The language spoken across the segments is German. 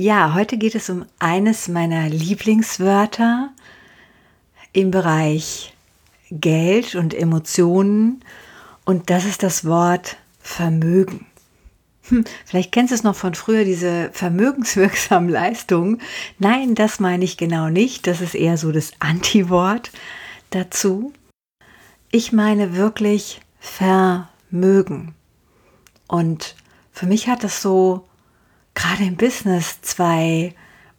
Ja, heute geht es um eines meiner Lieblingswörter im Bereich Geld und Emotionen und das ist das Wort Vermögen. Hm, vielleicht kennst du es noch von früher, diese vermögenswirksamen Leistungen. Nein, das meine ich genau nicht. Das ist eher so das Anti-Wort dazu. Ich meine wirklich Vermögen. Und für mich hat das so gerade im Business zwei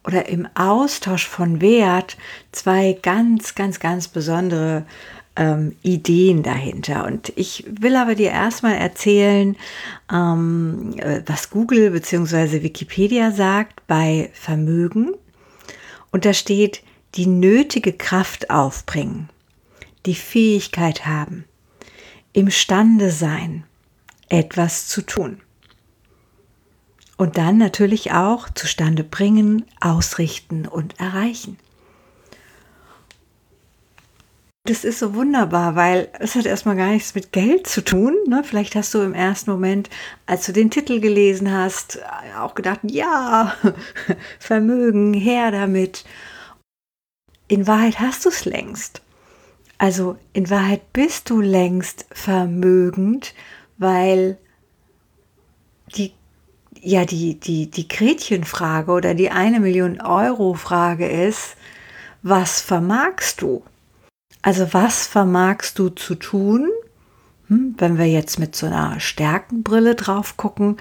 oder im Austausch von Wert zwei ganz, ganz, ganz besondere ähm, Ideen dahinter. Und ich will aber dir erstmal erzählen, ähm, äh, was Google bzw. Wikipedia sagt bei Vermögen. Und da steht, die nötige Kraft aufbringen, die Fähigkeit haben, imstande sein, etwas zu tun und dann natürlich auch zustande bringen, ausrichten und erreichen. Das ist so wunderbar, weil es hat erstmal gar nichts mit Geld zu tun. Ne? Vielleicht hast du im ersten Moment, als du den Titel gelesen hast, auch gedacht, ja, Vermögen, her damit. In Wahrheit hast du es längst. Also in Wahrheit bist du längst vermögend, weil ja die, die, die Gretchenfrage oder die eine Million Euro Frage ist, was vermagst du? Also was vermagst du zu tun? Hm, wenn wir jetzt mit so einer Stärkenbrille drauf gucken,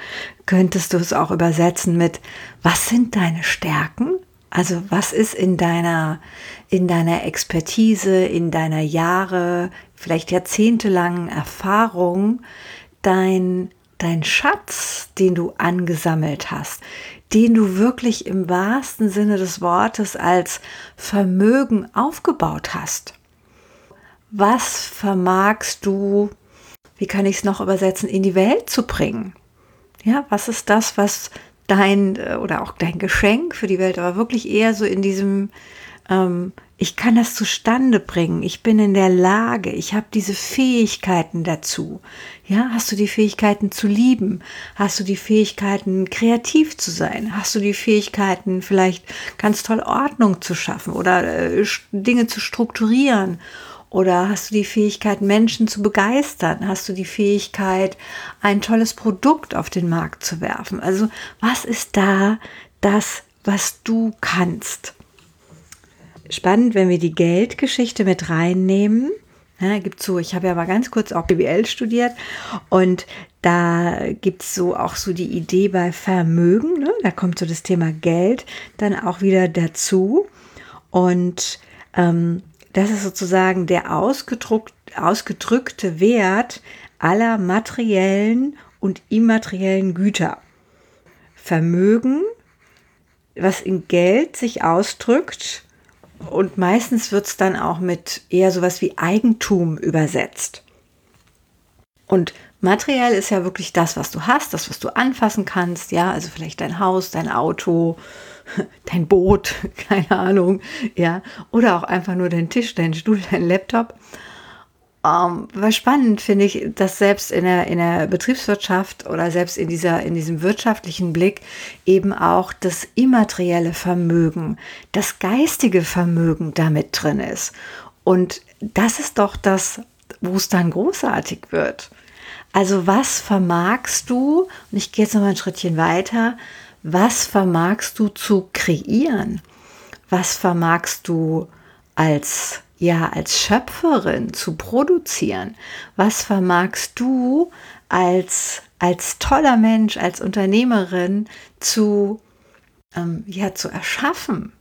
könntest du es auch übersetzen mit, was sind deine Stärken? Also was ist in deiner, in deiner Expertise, in deiner Jahre, vielleicht jahrzehntelangen Erfahrung dein dein Schatz, den du angesammelt hast, den du wirklich im wahrsten Sinne des Wortes als Vermögen aufgebaut hast. Was vermagst du, wie kann ich es noch übersetzen, in die Welt zu bringen? Ja, was ist das, was dein äh, oder auch dein Geschenk für die Welt, aber wirklich eher so in diesem ähm, ich kann das zustande bringen, ich bin in der Lage, ich habe diese Fähigkeiten dazu. Ja, hast du die Fähigkeiten zu lieben? Hast du die Fähigkeiten kreativ zu sein? Hast du die Fähigkeiten vielleicht ganz toll Ordnung zu schaffen oder äh, Dinge zu strukturieren? Oder hast du die Fähigkeit, Menschen zu begeistern? Hast du die Fähigkeit, ein tolles Produkt auf den Markt zu werfen? Also was ist da das, was du kannst? Spannend, wenn wir die Geldgeschichte mit reinnehmen. Ja, gibt so, ich habe ja mal ganz kurz auch BWL studiert und da gibt es so auch so die Idee bei Vermögen, ne? da kommt so das Thema Geld dann auch wieder dazu. Und ähm, das ist sozusagen der ausgedrückte Wert aller materiellen und immateriellen Güter. Vermögen, was in Geld sich ausdrückt, und meistens wird es dann auch mit eher sowas wie Eigentum übersetzt. Und materiell ist ja wirklich das, was du hast, das, was du anfassen kannst, ja, also vielleicht dein Haus, dein Auto, dein Boot, keine Ahnung, ja, oder auch einfach nur dein Tisch, dein Stuhl, dein Laptop. Ähm, was spannend finde ich, dass selbst in der, in der Betriebswirtschaft oder selbst in, dieser, in diesem wirtschaftlichen Blick eben auch das immaterielle Vermögen, das geistige Vermögen damit drin ist. Und das ist doch das, wo es dann großartig wird. Also was vermagst du, und ich gehe jetzt noch mal ein Schrittchen weiter, was vermagst du zu kreieren? Was vermagst du als ja als Schöpferin zu produzieren? Was vermagst du als, als toller Mensch, als Unternehmerin zu, ähm, ja, zu erschaffen,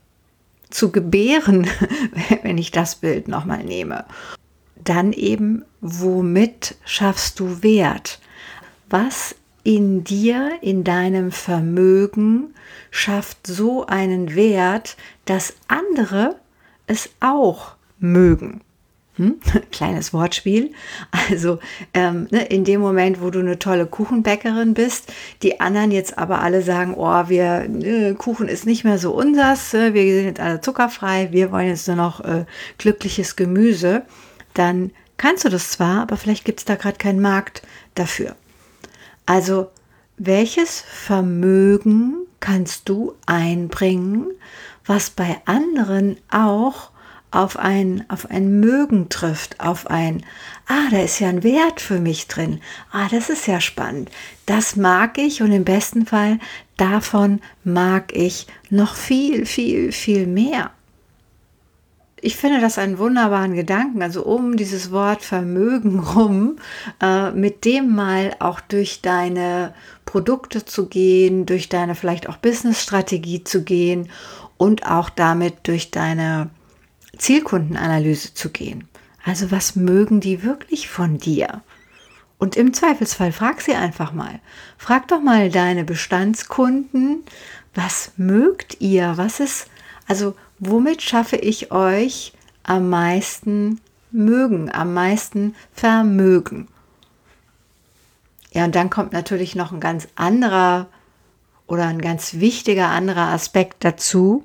zu gebären, wenn ich das Bild nochmal nehme? Dann eben, womit schaffst du Wert? Was in dir, in deinem Vermögen schafft so einen Wert, dass andere es auch mögen. Hm? Kleines Wortspiel. Also ähm, ne, in dem Moment, wo du eine tolle Kuchenbäckerin bist, die anderen jetzt aber alle sagen, oh, wir äh, Kuchen ist nicht mehr so unsers, äh, wir sind jetzt alle zuckerfrei, wir wollen jetzt nur noch äh, glückliches Gemüse, dann kannst du das zwar, aber vielleicht gibt es da gerade keinen Markt dafür. Also welches Vermögen kannst du einbringen, was bei anderen auch auf ein, auf ein Mögen trifft, auf ein, ah, da ist ja ein Wert für mich drin, ah, das ist ja spannend, das mag ich und im besten Fall davon mag ich noch viel, viel, viel mehr. Ich finde das einen wunderbaren Gedanken, also um dieses Wort Vermögen rum, äh, mit dem mal auch durch deine Produkte zu gehen, durch deine vielleicht auch Business-Strategie zu gehen und auch damit durch deine Zielkundenanalyse zu gehen. Also was mögen die wirklich von dir? Und im Zweifelsfall frag sie einfach mal. Frag doch mal deine Bestandskunden, was mögt ihr? Was ist, also womit schaffe ich euch am meisten mögen, am meisten Vermögen? Ja, und dann kommt natürlich noch ein ganz anderer oder ein ganz wichtiger anderer Aspekt dazu,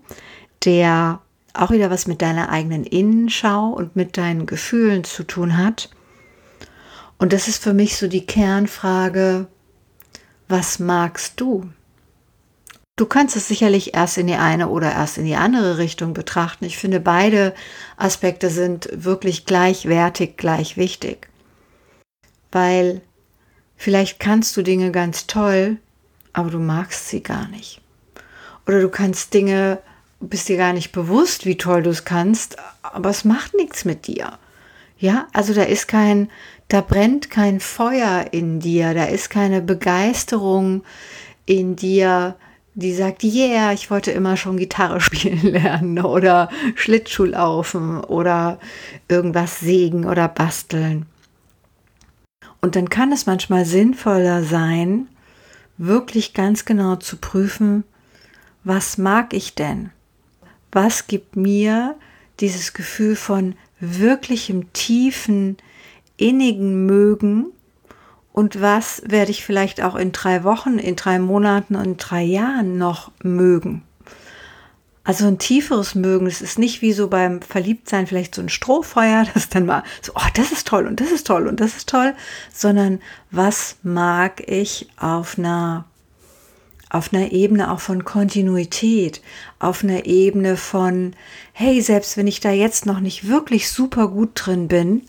der auch wieder was mit deiner eigenen Innenschau und mit deinen Gefühlen zu tun hat. Und das ist für mich so die Kernfrage, was magst du? Du kannst es sicherlich erst in die eine oder erst in die andere Richtung betrachten. Ich finde, beide Aspekte sind wirklich gleichwertig, gleich wichtig. Weil vielleicht kannst du Dinge ganz toll, aber du magst sie gar nicht. Oder du kannst Dinge bist dir gar nicht bewusst, wie toll du es kannst, aber es macht nichts mit dir. Ja, also da ist kein, da brennt kein Feuer in dir, da ist keine Begeisterung in dir, die sagt, yeah, ich wollte immer schon Gitarre spielen lernen oder Schlittschuh laufen oder irgendwas sägen oder basteln. Und dann kann es manchmal sinnvoller sein, wirklich ganz genau zu prüfen, was mag ich denn? Was gibt mir dieses Gefühl von wirklichem tiefen, innigen Mögen und was werde ich vielleicht auch in drei Wochen, in drei Monaten und in drei Jahren noch mögen. Also ein tieferes Mögen, es ist nicht wie so beim Verliebtsein vielleicht so ein Strohfeuer, das dann mal so, oh, das ist toll und das ist toll und das ist toll, sondern was mag ich auf einer auf einer Ebene auch von Kontinuität, auf einer Ebene von, hey, selbst wenn ich da jetzt noch nicht wirklich super gut drin bin,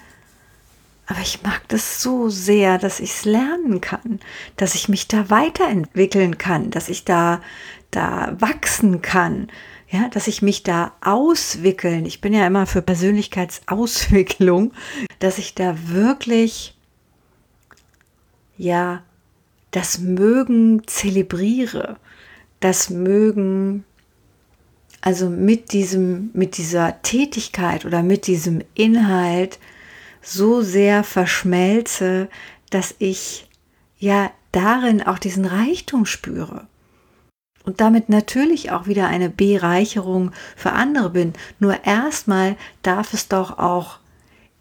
aber ich mag das so sehr, dass ich es lernen kann, dass ich mich da weiterentwickeln kann, dass ich da, da wachsen kann, ja, dass ich mich da auswickeln. Ich bin ja immer für Persönlichkeitsauswicklung, dass ich da wirklich, ja, das Mögen zelebriere, das Mögen, also mit diesem, mit dieser Tätigkeit oder mit diesem Inhalt so sehr verschmelze, dass ich ja darin auch diesen Reichtum spüre. Und damit natürlich auch wieder eine Bereicherung für andere bin. Nur erstmal darf es doch auch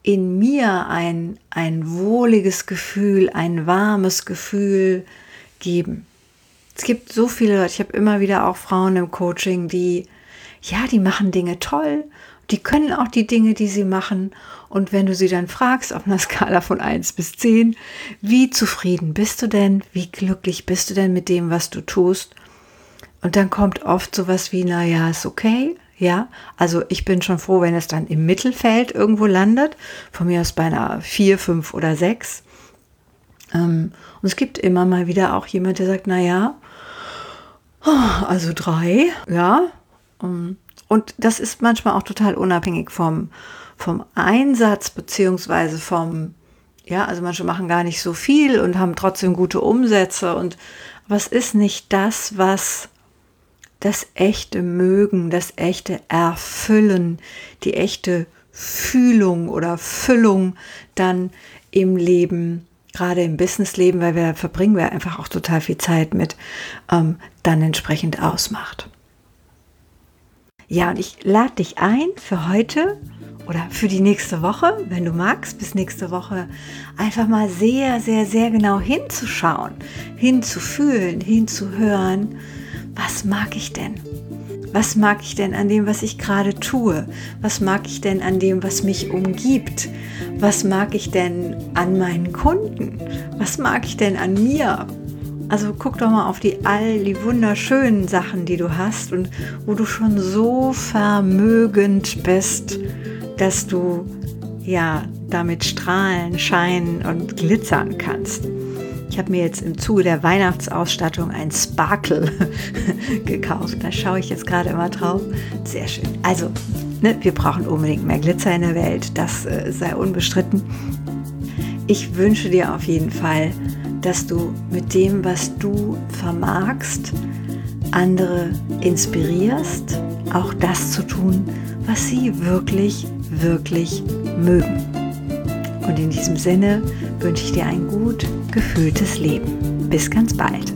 in mir ein, ein wohliges Gefühl, ein warmes Gefühl geben. Es gibt so viele Leute, ich habe immer wieder auch Frauen im Coaching, die, ja, die machen Dinge toll, die können auch die Dinge, die sie machen. Und wenn du sie dann fragst, auf einer Skala von 1 bis 10, wie zufrieden bist du denn? Wie glücklich bist du denn mit dem, was du tust? Und dann kommt oft sowas wie, naja, ist okay. Ja, also ich bin schon froh, wenn es dann im Mittelfeld irgendwo landet, von mir aus bei einer 4, 5 oder 6. Ähm, und es gibt immer mal wieder auch jemand, der sagt, naja, also drei, ja. Ähm, und das ist manchmal auch total unabhängig vom, vom Einsatz beziehungsweise vom, ja, also manche machen gar nicht so viel und haben trotzdem gute Umsätze und was ist nicht das, was das echte Mögen, das echte Erfüllen, die echte Fühlung oder Füllung dann im Leben gerade im Businessleben, weil wir verbringen wir einfach auch total viel Zeit mit, ähm, dann entsprechend ausmacht. Ja, und ich lade dich ein für heute oder für die nächste Woche, wenn du magst, bis nächste Woche einfach mal sehr, sehr, sehr genau hinzuschauen, hinzufühlen, hinzuhören, was mag ich denn? Was mag ich denn an dem, was ich gerade tue? Was mag ich denn an dem, was mich umgibt? Was mag ich denn an meinen Kunden? Was mag ich denn an mir? Also guck doch mal auf die all die wunderschönen Sachen, die du hast und wo du schon so vermögend bist, dass du ja damit strahlen, scheinen und glitzern kannst. Ich habe mir jetzt im Zuge der Weihnachtsausstattung ein Sparkle gekauft. Da schaue ich jetzt gerade immer drauf. Sehr schön. Also, ne, wir brauchen unbedingt mehr Glitzer in der Welt. Das äh, sei unbestritten. Ich wünsche dir auf jeden Fall, dass du mit dem, was du vermagst, andere inspirierst, auch das zu tun, was sie wirklich, wirklich mögen. Und in diesem Sinne wünsche ich dir ein gut gefühltes Leben. Bis ganz bald.